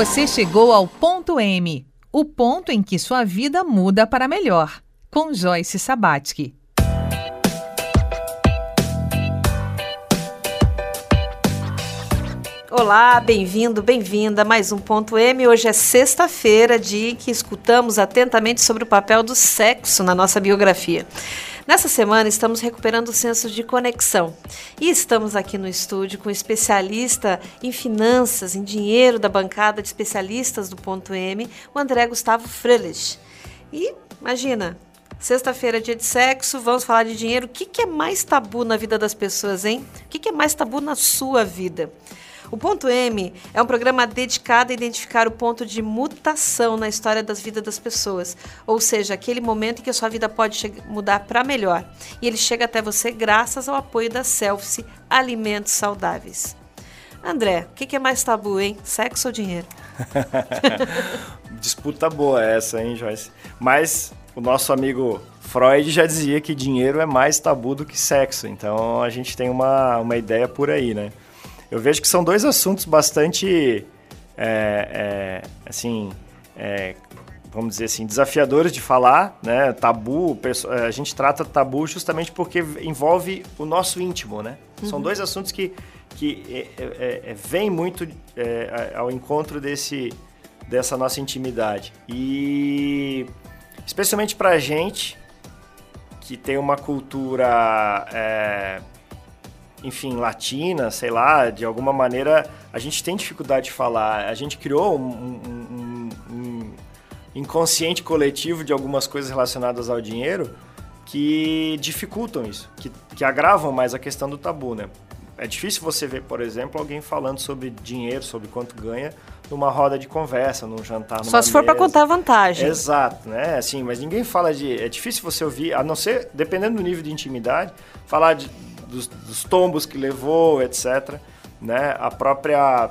Você chegou ao ponto M, o ponto em que sua vida muda para melhor, com Joyce Sabatsky. Olá, bem-vindo, bem-vinda mais um Ponto M. Hoje é sexta-feira, dia que escutamos atentamente sobre o papel do sexo na nossa biografia. Nessa semana estamos recuperando o senso de conexão e estamos aqui no estúdio com um especialista em finanças, em dinheiro da bancada de especialistas do Ponto M, o André Gustavo Frelich. E imagina, Sexta-feira, é dia de sexo, vamos falar de dinheiro. O que, que, é mais tabu na vida das pessoas, hein? O que, que é mais tabu na sua vida? O Ponto M é um programa dedicado a identificar o ponto de mutação na história das vidas das pessoas, ou seja, aquele momento em que a sua vida pode mudar para melhor. E ele chega até você graças ao apoio da Selfie Alimentos Saudáveis. André, o que, que é mais tabu, hein? Sexo ou dinheiro? Disputa boa essa, hein, Joyce? Mas o nosso amigo Freud já dizia que dinheiro é mais tabu do que sexo. Então a gente tem uma, uma ideia por aí, né? Eu vejo que são dois assuntos bastante, é, é, assim, é, vamos dizer assim, desafiadores de falar, né? Tabu, é, a gente trata tabu justamente porque envolve o nosso íntimo, né? Uhum. São dois assuntos que, que é, é, é vêm muito ao encontro desse, dessa nossa intimidade. E especialmente para a gente que tem uma cultura enfim, latina, sei lá, de alguma maneira a gente tem dificuldade de falar. A gente criou um, um, um inconsciente coletivo de algumas coisas relacionadas ao dinheiro que dificultam isso, que, que agravam mais a questão do tabu, né? É difícil você ver, por exemplo, alguém falando sobre dinheiro, sobre quanto ganha, numa roda de conversa, num jantar, Só se for para contar vantagem. Exato, né? Assim, mas ninguém fala de... É difícil você ouvir, a não ser, dependendo do nível de intimidade, falar de, dos, dos tombos que levou, etc. Né? A própria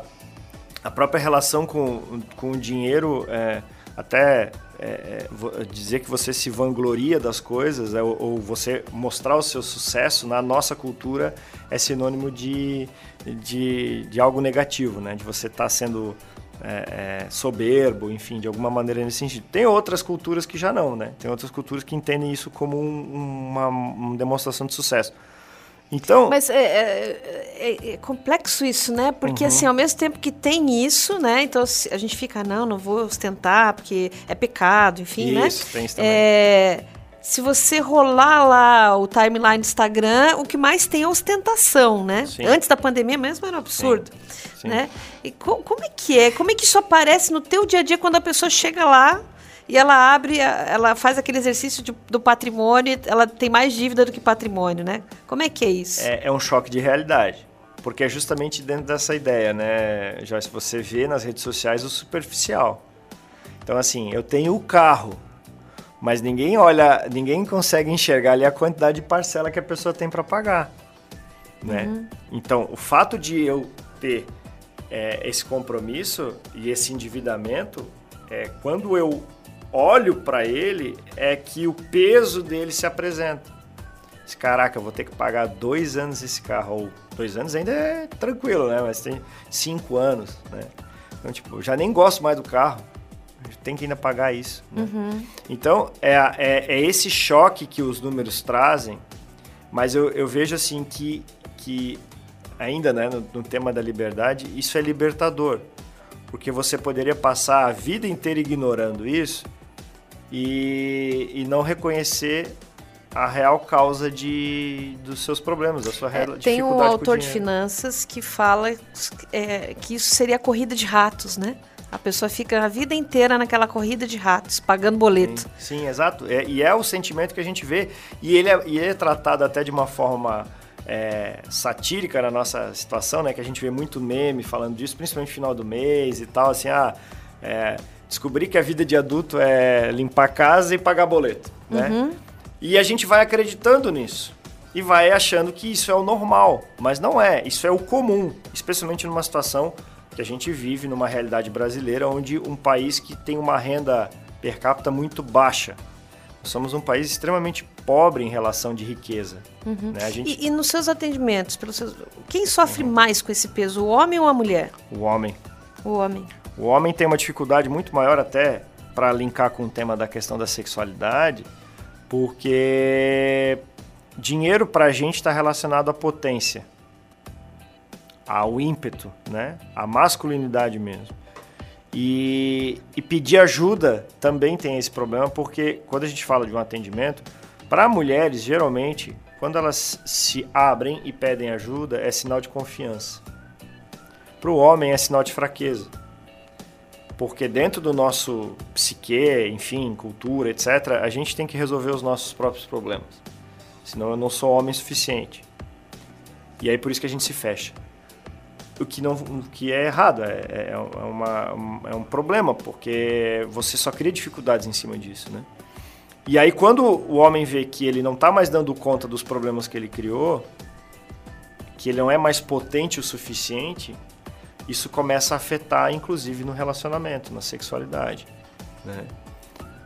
a própria relação com, com o dinheiro, é, até é, é dizer que você se vangloria das coisas é, ou, ou, você mostrar o seu sucesso na nossa cultura é sinônimo de, de, de algo negativo, né? De você estar tá sendo é, é, soberbo, enfim, de alguma maneira nesse sentido. Tem outras culturas que já não, né? Tem outras culturas que entendem isso como um, uma, uma demonstração de sucesso. Então, mas é, é, é, é, complexo isso, né? Porque uhum. assim, ao mesmo tempo que tem isso, né? Então a gente fica não, não vou ostentar porque é pecado, enfim, isso, né? Isso tem isso também. É, se você rolar lá o timeline do Instagram, o que mais tem é ostentação, né? Sim. Antes da pandemia mesmo era um absurdo, Sim. Sim. né? E co como é que é? Como é que isso aparece no teu dia a dia quando a pessoa chega lá? E ela abre, ela faz aquele exercício de, do patrimônio, ela tem mais dívida do que patrimônio, né? Como é que é isso? É, é um choque de realidade. Porque é justamente dentro dessa ideia, né, Joyce? Você vê nas redes sociais o superficial. Então, assim, eu tenho o carro, mas ninguém olha, ninguém consegue enxergar ali a quantidade de parcela que a pessoa tem para pagar, né? Uhum. Então, o fato de eu ter é, esse compromisso e esse endividamento, é, quando eu olho para ele é que o peso dele se apresenta. Esse, caraca, eu vou ter que pagar dois anos esse carro. Ou dois anos ainda é tranquilo, né? Mas tem cinco anos, né? Então, tipo, já nem gosto mais do carro. Tem que ainda pagar isso. Né? Uhum. Então, é, é, é, esse choque que os números trazem, mas eu, eu vejo assim que, que ainda né, no, no tema da liberdade, isso é libertador. Porque você poderia passar a vida inteira ignorando isso e, e não reconhecer a real causa de, dos seus problemas, da sua real é, Tem um autor de finanças que fala é, que isso seria a corrida de ratos, né? A pessoa fica a vida inteira naquela corrida de ratos, pagando boleto. Sim, sim exato. É, e é o sentimento que a gente vê. E ele é, e ele é tratado até de uma forma é, satírica na nossa situação, né? Que a gente vê muito meme falando disso, principalmente no final do mês e tal, assim, ah, é, descobri que a vida de adulto é limpar a casa e pagar boleto, né? Uhum. E a gente vai acreditando nisso e vai achando que isso é o normal, mas não é. Isso é o comum, especialmente numa situação que a gente vive numa realidade brasileira, onde um país que tem uma renda per capita muito baixa. Nós somos um país extremamente pobre em relação de riqueza. Uhum. Né? Gente... E, e, nos seus atendimentos, pelos seus... quem sofre uhum. mais com esse peso, o homem ou a mulher? O homem. O homem. O homem tem uma dificuldade muito maior até para linkar com o tema da questão da sexualidade, porque dinheiro para a gente está relacionado à potência, ao ímpeto, né? à masculinidade mesmo. E, e, pedir ajuda também tem esse problema, porque quando a gente fala de um atendimento, para mulheres, geralmente, quando elas se abrem e pedem ajuda, é sinal de confiança. Para o homem, é sinal de fraqueza porque dentro do nosso psique, enfim, cultura, etc., a gente tem que resolver os nossos próprios problemas. Senão eu não sou homem suficiente. E aí por isso que a gente se fecha. O que, não, o que é errado, é, é, é uma, é um problema, porque você só cria dificuldades em cima disso, né? E aí quando o homem vê que ele não está mais dando conta dos problemas que ele criou, que ele não é mais potente o suficiente, isso começa a afetar, inclusive, no relacionamento, na sexualidade. Né?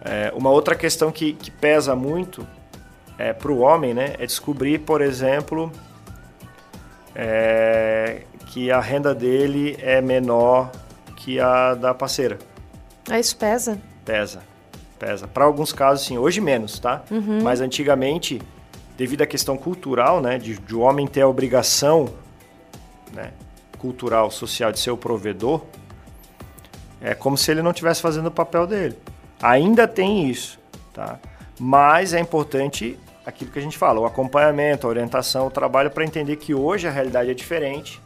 É, uma outra questão que, que pesa muito é, para o homem né, é descobrir, por exemplo, é, que a renda dele é menor que a da parceira. Ah, isso pesa? Pesa, pesa. Para alguns casos, sim. Hoje menos, tá? Uhum. Mas antigamente, devido à questão cultural, né, de, de o homem ter a obrigação, né, cultural, social de ser o provedor, é como se ele não estivesse fazendo o papel dele. Ainda tem isso, tá? Mas é importante aquilo que a gente fala, o acompanhamento, a orientação, o trabalho para entender que hoje a realidade é diferente,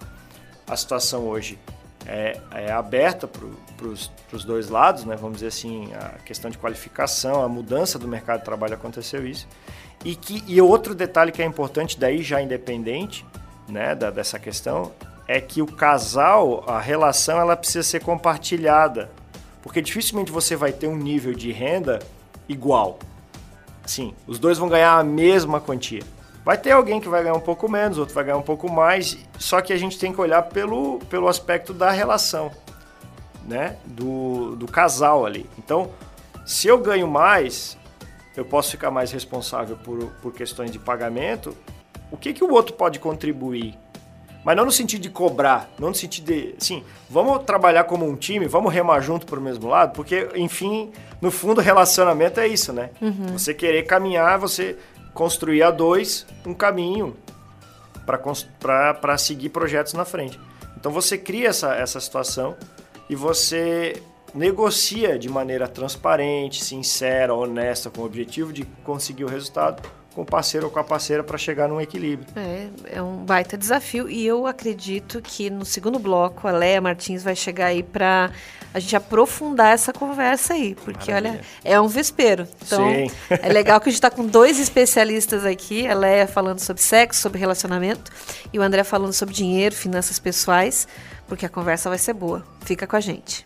a situação hoje é, é aberta para os dois lados, né? vamos dizer assim, a questão de qualificação, a mudança do mercado de trabalho aconteceu isso. E, que, e outro detalhe que é importante, daí já independente né, da, dessa questão, é que o casal, a relação, ela precisa ser compartilhada. Porque dificilmente você vai ter um nível de renda igual. Sim, os dois vão ganhar a mesma quantia. Vai ter alguém que vai ganhar um pouco menos, outro vai ganhar um pouco mais, só que a gente tem que olhar pelo, pelo aspecto da relação, né? Do, do casal ali. Então, se eu ganho mais, eu posso ficar mais responsável por, por questões de pagamento. O que, que o outro pode contribuir mas não no sentido de cobrar, não no sentido de, assim, vamos trabalhar como um time, vamos remar junto para o mesmo lado, porque, enfim, no fundo, relacionamento é isso, né? Uhum. Você querer caminhar, você construir a dois um caminho para seguir projetos na frente. Então você cria essa, essa situação e você negocia de maneira transparente, sincera, honesta, com o objetivo de conseguir o resultado com o parceiro ou com a parceira para chegar num equilíbrio. É, é um baita desafio e eu acredito que no segundo bloco a Leia Martins vai chegar aí para a gente aprofundar essa conversa aí, porque Maravilha. olha, é um vespeiro. Então, Sim. é legal que a gente está com dois especialistas aqui, a Leia falando sobre sexo, sobre relacionamento e o André falando sobre dinheiro, finanças pessoais, porque a conversa vai ser boa. Fica com a gente.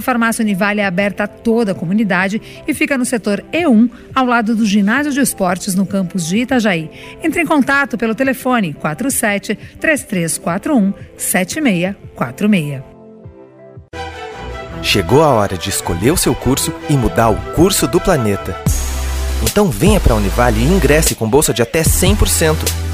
A farmácia Univale é aberta a toda a comunidade e fica no setor E1, ao lado do ginásio de esportes no campus de Itajaí. Entre em contato pelo telefone 47 3341 7646. Chegou a hora de escolher o seu curso e mudar o curso do planeta. Então venha para a Univale e ingresse com bolsa de até 100%.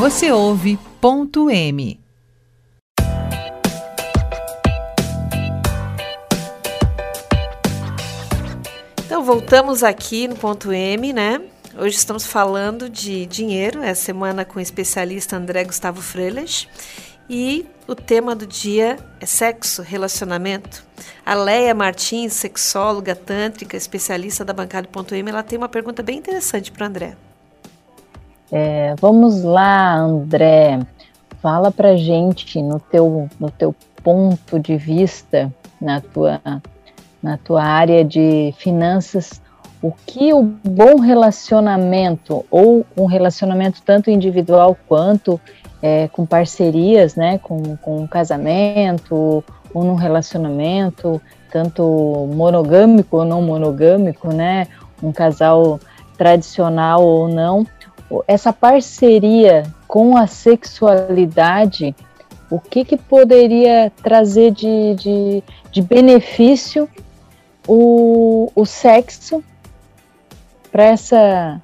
Você ouve ponto M. Então voltamos aqui no ponto M, né? Hoje estamos falando de dinheiro, é semana com o especialista André Gustavo Freitas. E o tema do dia é sexo, relacionamento. A Leia Martins, sexóloga tântrica, especialista da bancada.m, ela tem uma pergunta bem interessante para o André. É, vamos lá, André. Fala pra gente no teu, no teu ponto de vista, na tua, na tua área de finanças, o que o bom relacionamento, ou um relacionamento tanto individual quanto é, com parcerias, né, com, com um casamento ou num relacionamento, tanto monogâmico ou não monogâmico, né, um casal tradicional ou não, essa parceria com a sexualidade, o que, que poderia trazer de, de, de benefício o, o sexo para essa,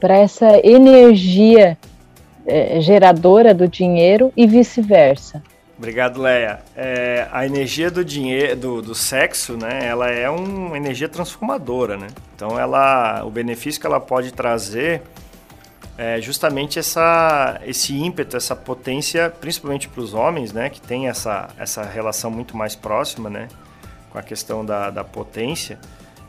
essa energia é, geradora do dinheiro e vice-versa. Obrigado, Leia. É, a energia do dinheiro, do, do, sexo, né? Ela é uma energia transformadora, né? Então, ela, o benefício que ela pode trazer é justamente essa, esse ímpeto, essa potência, principalmente para os homens, né? Que tem essa, essa relação muito mais próxima, né? Com a questão da, da potência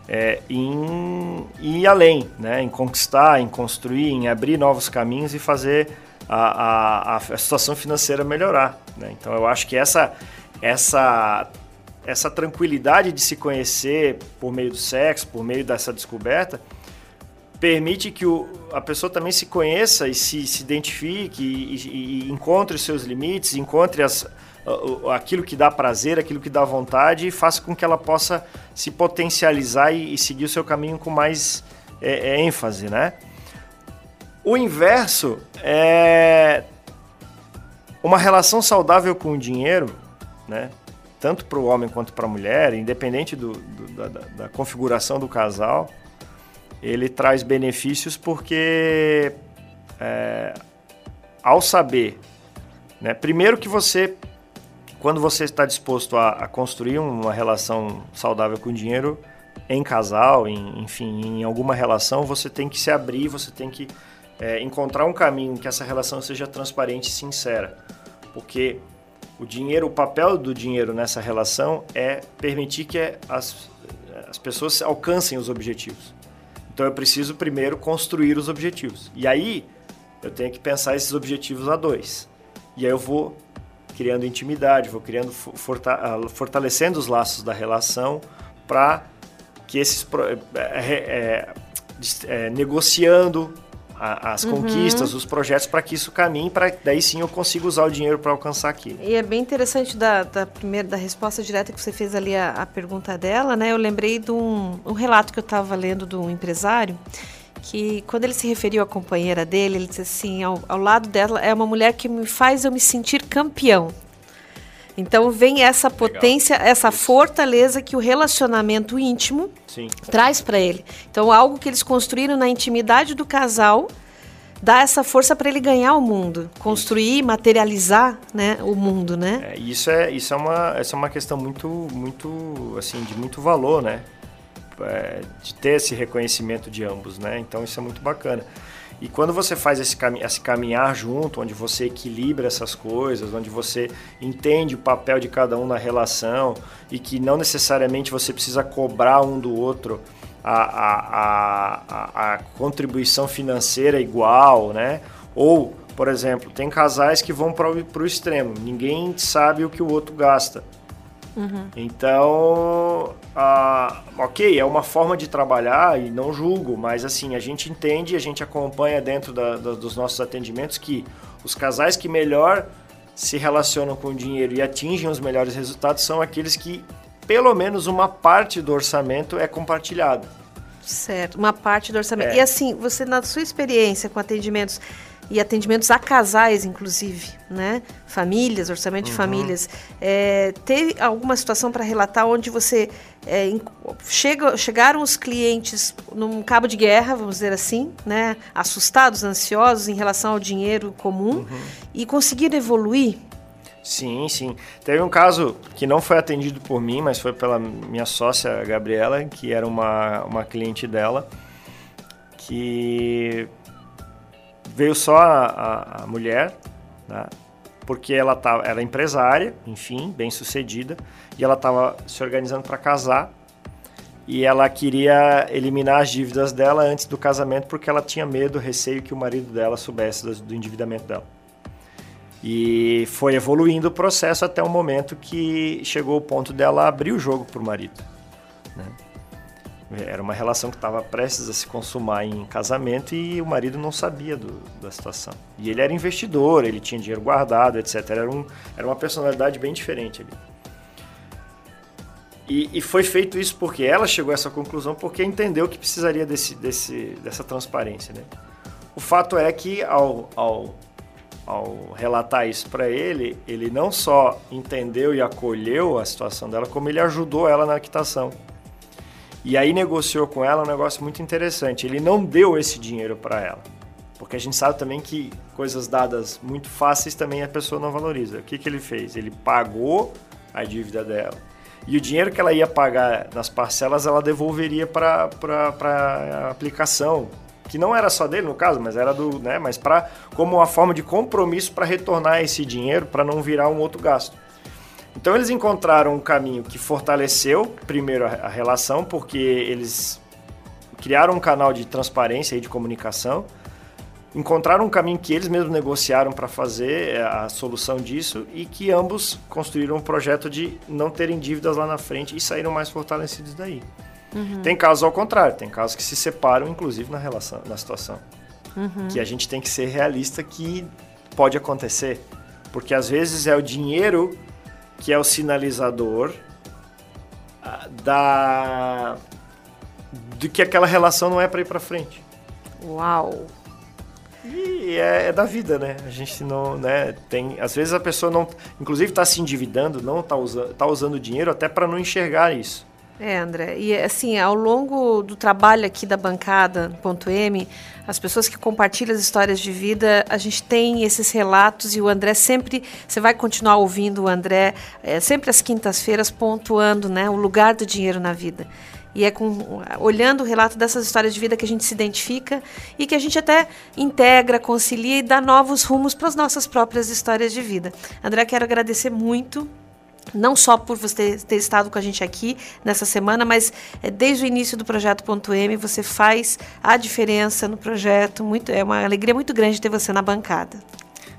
é, em, ir além, né? em conquistar, em construir, em abrir novos caminhos e fazer a, a, a situação financeira melhorar. Né? Então eu acho que essa, essa, essa tranquilidade de se conhecer por meio do sexo, por meio dessa descoberta, permite que o, a pessoa também se conheça e se, se identifique e, e, e encontre os seus limites, encontre as, aquilo que dá prazer, aquilo que dá vontade e faça com que ela possa se potencializar e, e seguir o seu caminho com mais é, é, ênfase, né? O inverso é uma relação saudável com o dinheiro, né? Tanto para o homem quanto para a mulher, independente do, do, da, da configuração do casal, ele traz benefícios porque é, ao saber, né? Primeiro que você quando você está disposto a, a, construir uma relação saudável com o dinheiro em casal, em, enfim, em alguma relação, você tem que se abrir, você tem que é, encontrar um caminho que essa relação seja transparente e sincera, porque o dinheiro, o papel do dinheiro nessa relação é permitir que as, as pessoas alcancem os objetivos. Então eu preciso primeiro construir os objetivos. E aí eu tenho que pensar esses objetivos a dois. E aí eu vou criando intimidade, vou criando ah, fortalecendo os laços da relação para que esses é, é, é, negociando a, as uhum. conquistas, os projetos para que isso caminhe, para daí sim eu consiga usar o dinheiro para alcançar aquilo. E é bem interessante da, da primeira da resposta direta que você fez ali a, a pergunta dela, né? Eu lembrei de um, um relato que eu estava lendo de um empresário que quando ele se referiu à companheira dele, ele disse assim, ao, ao lado dela é uma mulher que me faz eu me sentir campeão. Então vem essa potência, Legal. essa fortaleza que o relacionamento íntimo Sim. traz para ele. Então algo que eles construíram na intimidade do casal dá essa força para ele ganhar o mundo, construir, isso. materializar, né, o mundo, né? É, isso é isso é uma essa é uma questão muito muito assim de muito valor, né? é, de ter esse reconhecimento de ambos, né? Então isso é muito bacana. E quando você faz esse, cami esse caminhar junto, onde você equilibra essas coisas, onde você entende o papel de cada um na relação e que não necessariamente você precisa cobrar um do outro a, a, a, a contribuição financeira igual, né? Ou, por exemplo, tem casais que vão para o extremo, ninguém sabe o que o outro gasta. Uhum. Então, ok, é uma forma de trabalhar e não julgo, mas assim, a gente entende, a gente acompanha dentro da, da, dos nossos atendimentos que os casais que melhor se relacionam com o dinheiro e atingem os melhores resultados são aqueles que pelo menos uma parte do orçamento é compartilhado. Certo, uma parte do orçamento. É. E assim, você na sua experiência com atendimentos e atendimentos a casais, inclusive, né? Famílias, orçamento uhum. de famílias. É, teve alguma situação para relatar onde você é, chega, chegaram os clientes num cabo de guerra, vamos dizer assim, né? Assustados, ansiosos em relação ao dinheiro comum uhum. e conseguiram evoluir? Sim, sim. Teve um caso que não foi atendido por mim, mas foi pela minha sócia Gabriela, que era uma, uma cliente dela, que veio só a, a, a mulher, né? porque ela tava, era empresária, enfim, bem sucedida, e ela estava se organizando para casar e ela queria eliminar as dívidas dela antes do casamento porque ela tinha medo, receio que o marido dela soubesse do, do endividamento dela. E foi evoluindo o processo até o momento que chegou o ponto dela abrir o jogo para o marido. Né? Era uma relação que estava prestes a se consumar em casamento e o marido não sabia do, da situação. E ele era investidor, ele tinha dinheiro guardado, etc. Era, um, era uma personalidade bem diferente ali. E, e, foi feito isso porque ela chegou a essa conclusão porque entendeu que precisaria desse, desse, dessa transparência. Né? O fato é que ao, ao, ao relatar isso para ele, ele não só entendeu e acolheu a situação dela, como ele ajudou ela na quitação. E aí negociou com ela um negócio muito interessante. Ele não deu esse dinheiro para ela. Porque a gente sabe também que coisas dadas muito fáceis também a pessoa não valoriza. O que, que ele fez? Ele pagou a dívida dela. E o dinheiro que ela ia pagar nas parcelas, ela devolveria para a aplicação. Que não era só dele, no caso, mas era do. Né, mas para como uma forma de compromisso para retornar esse dinheiro para não virar um outro gasto. Então eles encontraram um caminho que fortaleceu primeiro a, relação, porque eles criaram um canal de transparência e de comunicação, encontraram um caminho que eles mesmos negociaram para fazer é, a solução disso e que ambos construíram um projeto de não terem dívidas lá na frente e saíram mais fortalecidos daí. Uhum. Tem casos ao contrário, tem casos que se separam, inclusive na relação, na situação, uhum. que a gente tem que ser realista que pode acontecer, porque às vezes é o dinheiro que é o sinalizador ah, da do que aquela relação não é para ir para frente. Uau. E é, é, da vida, né? A gente não, né? Tem, às vezes a pessoa não, inclusive está se endividando, não está usando, tá usando dinheiro até para não enxergar isso. É, André. E assim, ao longo do trabalho aqui da bancada ponto M, as pessoas que compartilham as histórias de vida, a gente tem esses relatos e o André sempre, você vai continuar ouvindo o André é, sempre às quintas-feiras pontuando, né, o lugar do dinheiro na vida. E é com, olhando o relato dessas histórias de vida que a gente se identifica e que a gente até integra, concilia e dá novos rumos para as nossas próprias histórias de vida. André, quero agradecer muito não só por você ter estado com a gente aqui nessa semana, mas é, desde o início do projeto Ponto M, você faz a diferença no projeto. Muito, é uma alegria muito grande ter você na bancada.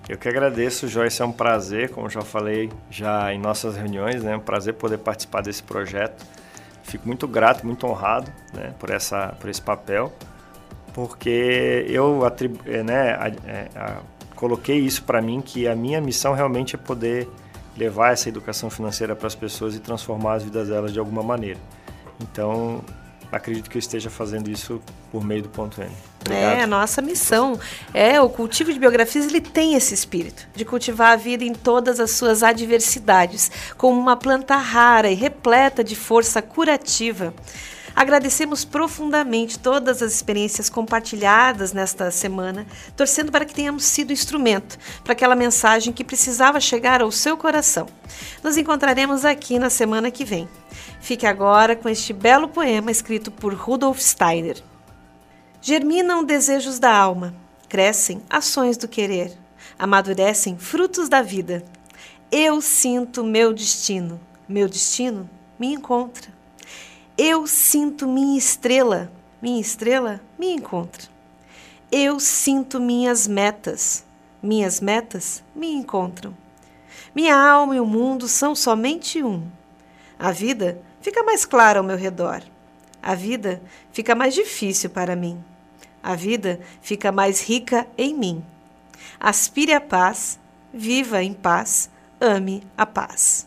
Eu que agradeço, Joyce, é um prazer, como já falei já em nossas reuniões, né? É um prazer poder participar desse projeto. Fico muito grato, muito honrado né, por, essa, por esse papel, porque eu é, né, a, coloquei isso para mim, que a minha missão realmente é poder levar essa educação financeira para as pessoas e transformar as vidas delas de alguma maneira. Então, acredito que eu esteja fazendo isso por meio do ponto N. Obrigado. É a nossa missão. É, o cultivo de biografias ele tem esse espírito de cultivar a vida em todas as suas adversidades, como uma planta rara e repleta de força curativa. Agradecemos profundamente todas as experiências compartilhadas nesta semana, torcendo para que tenhamos sido instrumento para aquela mensagem que precisava chegar ao seu coração. Nos encontraremos aqui na semana que vem. Fique agora com este belo poema escrito por Rudolf Steiner. Germinam desejos da alma, crescem ações do querer, amadurecem frutos da vida. Eu sinto meu destino, meu destino me encontra. Eu sinto minha estrela, minha estrela me encontra. Eu sinto minhas metas, minhas metas me encontram. Minha alma e o mundo são somente um. A vida fica mais clara ao meu redor. A vida fica mais difícil para mim. A vida fica mais rica em mim. Aspire a paz, viva em paz, ame a paz.